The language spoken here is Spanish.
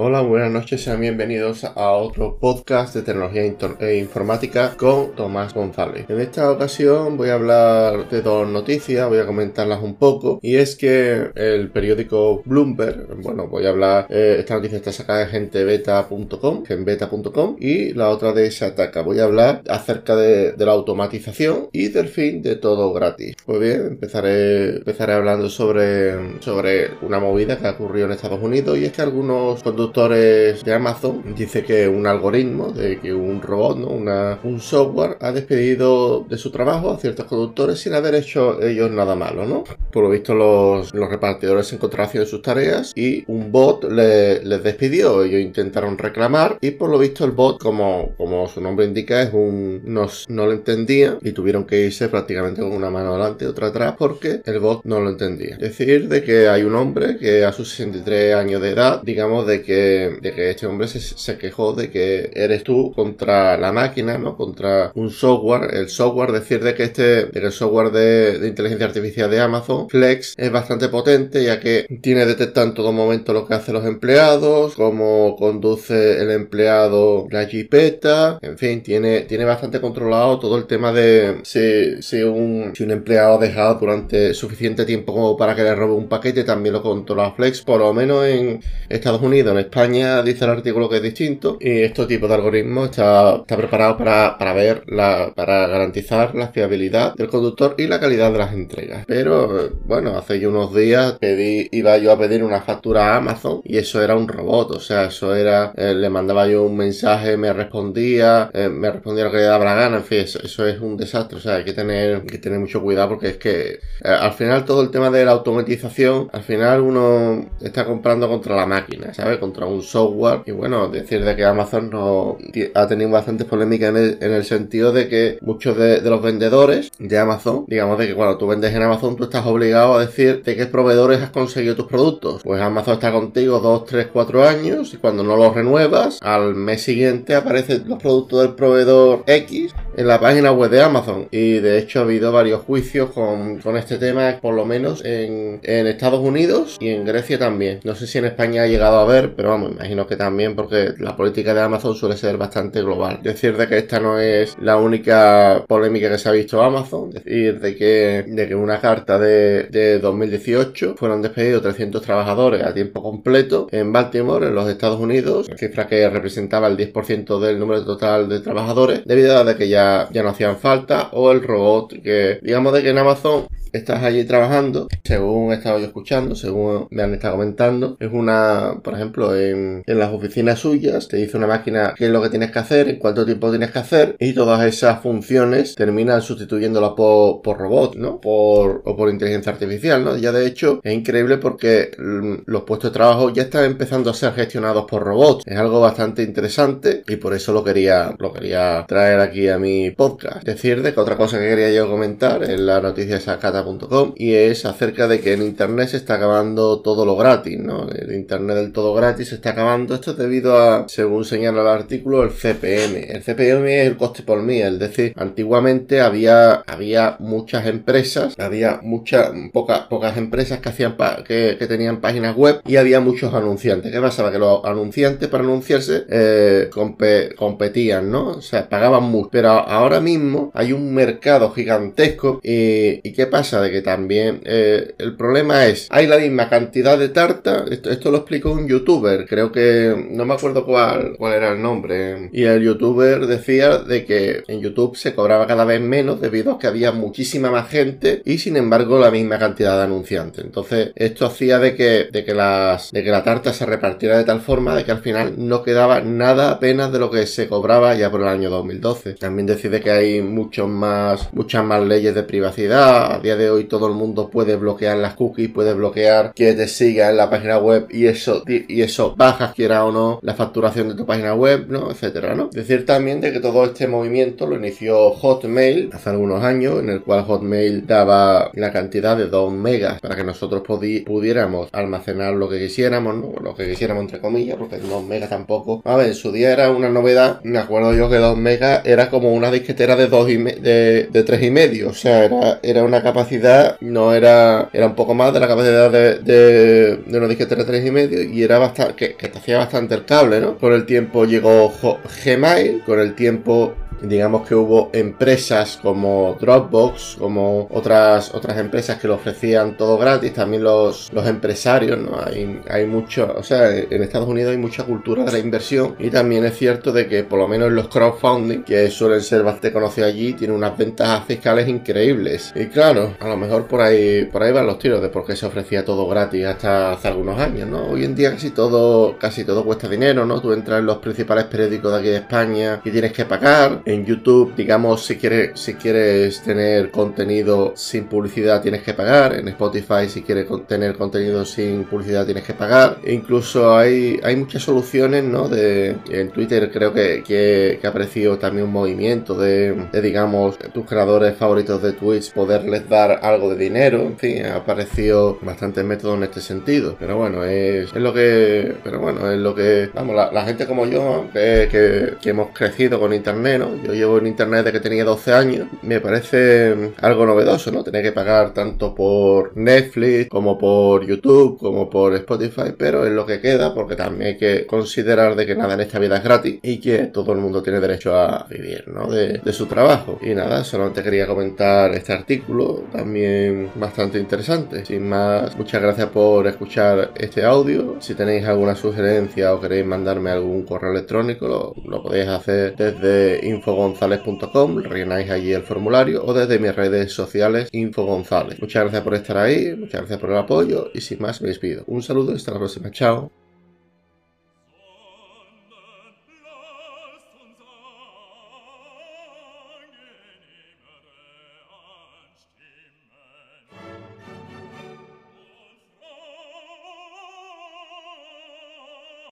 Hola, buenas noches, sean bienvenidos a otro podcast de tecnología e informática con Tomás González. En esta ocasión voy a hablar de dos noticias, voy a comentarlas un poco, y es que el periódico Bloomberg, bueno, voy a hablar, eh, esta noticia está sacada de gentebeta.com, genbeta.com, y la otra de Shataka. Voy a hablar acerca de, la automatización y del fin de todo gratis. Pues bien, empezaré, empezaré hablando sobre, sobre una movida que ha en Estados Unidos, y es que algunos conductores de Amazon dice que un algoritmo, de que un robot, ¿no? Una, un software ha despedido de su trabajo a ciertos conductores sin haber hecho ellos nada malo, ¿no? Por lo visto los, los repartidores se encontraron haciendo sus tareas y un bot les despidió. Ellos intentaron reclamar y por lo visto el bot, como, como su nombre indica, es un no, no lo entendía y tuvieron que irse prácticamente con una mano adelante y otra atrás porque el bot no lo entendía. Es decir, de que hay un hombre que a sus 63 años de edad, digamos de que de que este hombre se, quejó de que eres tú contra la máquina, ¿no? Contra un software. El software, decir de que este, de el software de, inteligencia artificial de Amazon, Flex, es bastante potente ya que tiene detectado en todo momento lo que hacen los empleados, cómo conduce el empleado la jipeta, en fin, tiene, tiene bastante controlado todo el tema de si, si, un, si un empleado ha dejado durante suficiente tiempo como para que le robe un paquete, también lo controla Flex, por lo menos en Estados Unidos, España dice el artículo que es distinto y este tipo de algoritmo está, está preparado para, para ver la, para garantizar la fiabilidad del conductor y la calidad de las entregas. Pero bueno, hace unos días pedí, iba yo a pedir una factura a Amazon y eso era un robot, o sea, eso era, eh, le mandaba yo un mensaje, me respondía, eh, me respondía lo que le daba la gana, en fin, eso, es un desastre, o sea, hay que tener, que tener mucho cuidado porque es que eh, al final todo el tema de la automatización, al final uno está comprando contra la máquina, ¿sabes? Contra un software. Y bueno, decir de que Amazon no ha tenido bastante polémica en el, sentido de que muchos de, los vendedores de Amazon, digamos de que cuando tú vendes en Amazon, tú estás obligado a decir de qué proveedores has conseguido tus productos. Pues Amazon está contigo 2, 3, 4 años y cuando no los renuevas, al mes siguiente aparecen los productos del proveedor X en la página web de Amazon. Y de hecho ha habido varios juicios con, este tema, por lo menos en, en Estados Unidos y en Grecia también. No sé si en España ha llegado a ver, pero vamos, imagino que también porque la política de Amazon suele ser bastante global. Decir de que esta no es la única polémica que se ha visto Amazon, decir de que, de que una carta de, de 2018 fueron despedidos 300 trabajadores a tiempo completo en Baltimore, en los Estados Unidos, cifra que representaba el 10% del número total de trabajadores, debido a de que ya, ya no hacían falta, o el robot que, digamos de que en Amazon estás allí trabajando, según he estado yo escuchando, según me han estado comentando, es una, por ejemplo, en, las oficinas suyas, te dice una máquina qué es lo que tienes que hacer, en cuánto tiempo tienes que hacer, y todas esas funciones terminan sustituyéndola por, por robot, ¿no? Por, o por inteligencia artificial, ¿no? Ya de hecho es increíble porque mm, los puestos de trabajo ya están empezando a ser gestionados por robots. Es algo bastante interesante y por eso lo quería, lo quería traer aquí a mi podcast. Decir de que otra cosa que quería yo comentar en la noticia esa y es acerca de que en internet se está acabando todo lo gratis, ¿no? El internet del todo gratis se está acabando. Esto es debido a, según señala el artículo, el CPM. El CPM es el coste por mil, es decir, antiguamente había, había muchas empresas, había muchas, pocas, pocas empresas que hacían que, tenían páginas web y había muchos anunciantes. ¿Qué pasaba? Que los anunciantes para anunciarse eh, competían, ¿no? O sea, pagaban mucho. Pero ahora mismo hay un mercado gigantesco y, ¿y qué pasa? De que también eh, el problema es, hay la misma cantidad de tarta, esto, lo explicó un youtuber, creo que no me acuerdo cuál, cuál era el nombre, y el youtuber decía de que en YouTube se cobraba cada vez menos debido a que había muchísima más gente y sin embargo la misma cantidad de anunciantes. Entonces esto hacía de que, de que, las, de que la tarta se repartiera de tal forma de que al final no quedaba nada apenas de lo que se cobraba ya por el año 2012. También decide que hay muchos más, muchas más leyes de privacidad, a día de hoy todo el mundo puede bloquear las cookies, puede bloquear que te siga en la página web y eso, y eso bajas quiera o no la facturación de tu página web, ¿no? Etcétera, ¿no? Decir también de que todo este movimiento lo inició Hotmail hace algunos años, en el cual Hotmail daba la cantidad de 2 megas para que nosotros pudiéramos almacenar lo que quisiéramos, ¿no? Lo que quisiéramos entre comillas, porque 2 megas tampoco. A ver, en su día era una novedad, me acuerdo yo que 2 megas era como una disquetera de dos y de, de tres y medio. O sea, era, era una capacidad, no era, era un poco más de la capacidad de, de, una disquetera de tres y medio y era bastante, que, que hacía bastante el cable, ¿no? Con el tiempo llegó Gmail, con el tiempo digamos que hubo empresas como Dropbox, como otras, otras empresas que lo ofrecían todo gratis, también los, los empresarios, ¿no? Hay, hay mucho, o sea, en Estados Unidos hay mucha cultura de la inversión y también es cierto de que por lo menos los crowdfunding, que suelen ser bastante conocidos allí, tienen unas ventajas fiscales increíbles. Y claro, a lo mejor por ahí, por ahí van los tiros de por qué se ofrecía todo gratis hasta hace algunos años, ¿no? Hoy en día casi todo, casi todo cuesta dinero, ¿no? Tú entras en los principales periódicos de aquí de España y tienes que pagar en YouTube, digamos, si quieres, si quieres tener contenido sin publicidad tienes que pagar. En Spotify, si quieres tener contenido sin publicidad tienes que pagar. E incluso hay, hay muchas soluciones, ¿no? De, en Twitter creo que, que, ha aparecido también un movimiento de, digamos, tus creadores favoritos de Twitch poderles dar algo de dinero. En fin, ha aparecido bastantes métodos en este sentido. Pero bueno, es, es lo que... Pero bueno, es lo que... Vamos, la, gente como yo, que, que, que hemos crecido con Internet, ¿no? Yo llevo en internet desde que tenía 12 años, me parece algo novedoso, ¿no? Tener que pagar tanto por Netflix como por YouTube como por Spotify, pero es lo que queda porque también hay que considerar de que nada en esta vida es gratis y que todo el mundo tiene derecho a vivir, ¿no? De, de su trabajo. Y nada, solamente quería comentar este artículo, también bastante interesante. Sin más, muchas gracias por escuchar este audio. Si tenéis alguna sugerencia o queréis mandarme algún correo electrónico, lo, lo podéis hacer desde info infogonzales.com, rellenáis allí el formulario o desde mis redes sociales Infogonzales. Muchas gracias por estar ahí, muchas gracias por el apoyo y sin más me despido. Un saludo y hasta la próxima. Chao.